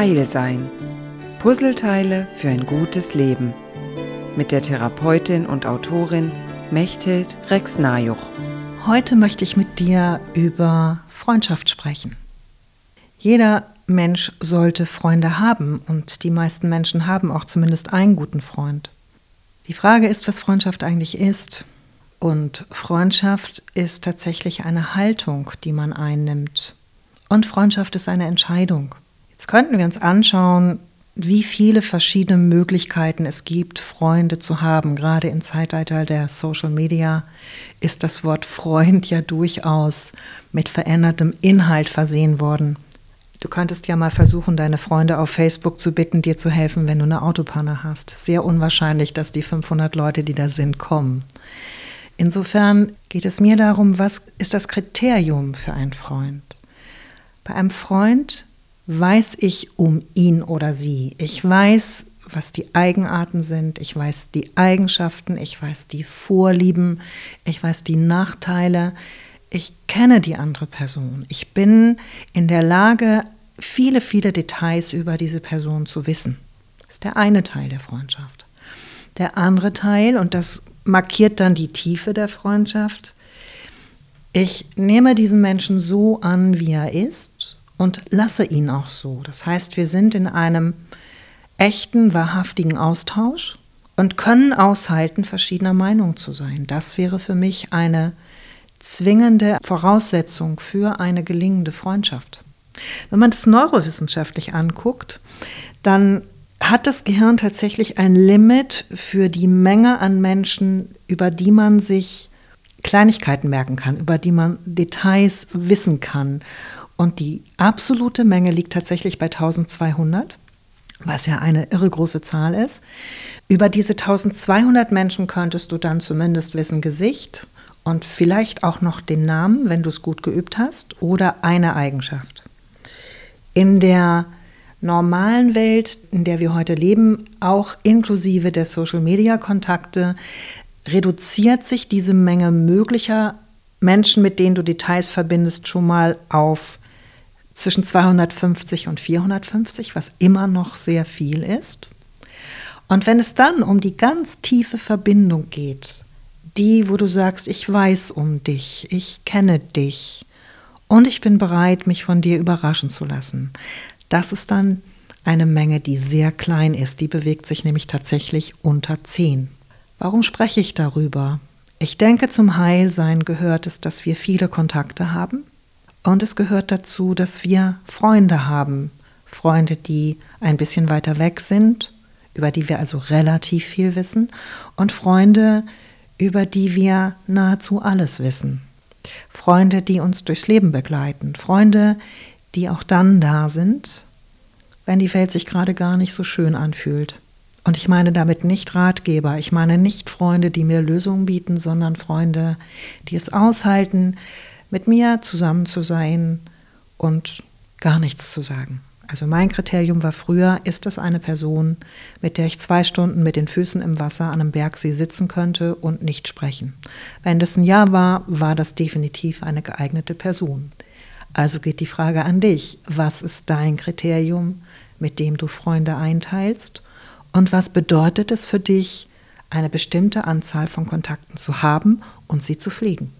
Heil sein. Puzzleteile für ein gutes Leben. Mit der Therapeutin und Autorin Mechthild Rex-Najuch. Heute möchte ich mit dir über Freundschaft sprechen. Jeder Mensch sollte Freunde haben und die meisten Menschen haben auch zumindest einen guten Freund. Die Frage ist, was Freundschaft eigentlich ist. Und Freundschaft ist tatsächlich eine Haltung, die man einnimmt. Und Freundschaft ist eine Entscheidung. Könnten wir uns anschauen, wie viele verschiedene Möglichkeiten es gibt, Freunde zu haben. Gerade im Zeitalter der Social Media ist das Wort Freund ja durchaus mit verändertem Inhalt versehen worden. Du könntest ja mal versuchen, deine Freunde auf Facebook zu bitten, dir zu helfen, wenn du eine Autopanne hast. Sehr unwahrscheinlich, dass die 500 Leute, die da sind, kommen. Insofern geht es mir darum, was ist das Kriterium für einen Freund? Bei einem Freund weiß ich um ihn oder sie. Ich weiß, was die Eigenarten sind, ich weiß die Eigenschaften, ich weiß die Vorlieben, ich weiß die Nachteile. Ich kenne die andere Person. Ich bin in der Lage, viele, viele Details über diese Person zu wissen. Das ist der eine Teil der Freundschaft. Der andere Teil, und das markiert dann die Tiefe der Freundschaft, ich nehme diesen Menschen so an, wie er ist und lasse ihn auch so. Das heißt, wir sind in einem echten, wahrhaftigen Austausch und können aushalten, verschiedener Meinung zu sein. Das wäre für mich eine zwingende Voraussetzung für eine gelingende Freundschaft. Wenn man das neurowissenschaftlich anguckt, dann hat das Gehirn tatsächlich ein Limit für die Menge an Menschen, über die man sich Kleinigkeiten merken kann, über die man Details wissen kann. Und die absolute Menge liegt tatsächlich bei 1200, was ja eine irre große Zahl ist. Über diese 1200 Menschen könntest du dann zumindest wissen Gesicht und vielleicht auch noch den Namen, wenn du es gut geübt hast, oder eine Eigenschaft. In der normalen Welt, in der wir heute leben, auch inklusive der Social-Media-Kontakte, reduziert sich diese Menge möglicher Menschen, mit denen du Details verbindest, schon mal auf zwischen 250 und 450, was immer noch sehr viel ist. Und wenn es dann um die ganz tiefe Verbindung geht, die, wo du sagst, ich weiß um dich, ich kenne dich und ich bin bereit, mich von dir überraschen zu lassen, das ist dann eine Menge, die sehr klein ist. Die bewegt sich nämlich tatsächlich unter 10. Warum spreche ich darüber? Ich denke, zum Heilsein gehört es, dass wir viele Kontakte haben, und es gehört dazu, dass wir Freunde haben. Freunde, die ein bisschen weiter weg sind, über die wir also relativ viel wissen. Und Freunde, über die wir nahezu alles wissen. Freunde, die uns durchs Leben begleiten. Freunde, die auch dann da sind, wenn die Welt sich gerade gar nicht so schön anfühlt. Und ich meine damit nicht Ratgeber, ich meine nicht Freunde, die mir Lösungen bieten, sondern Freunde, die es aushalten, mit mir zusammen zu sein und gar nichts zu sagen. Also mein Kriterium war früher, ist es eine Person, mit der ich zwei Stunden mit den Füßen im Wasser an einem Bergsee sitzen könnte und nicht sprechen. Wenn das ein Ja war, war das definitiv eine geeignete Person. Also geht die Frage an dich, was ist dein Kriterium, mit dem du Freunde einteilst? Und was bedeutet es für dich, eine bestimmte Anzahl von Kontakten zu haben und sie zu pflegen?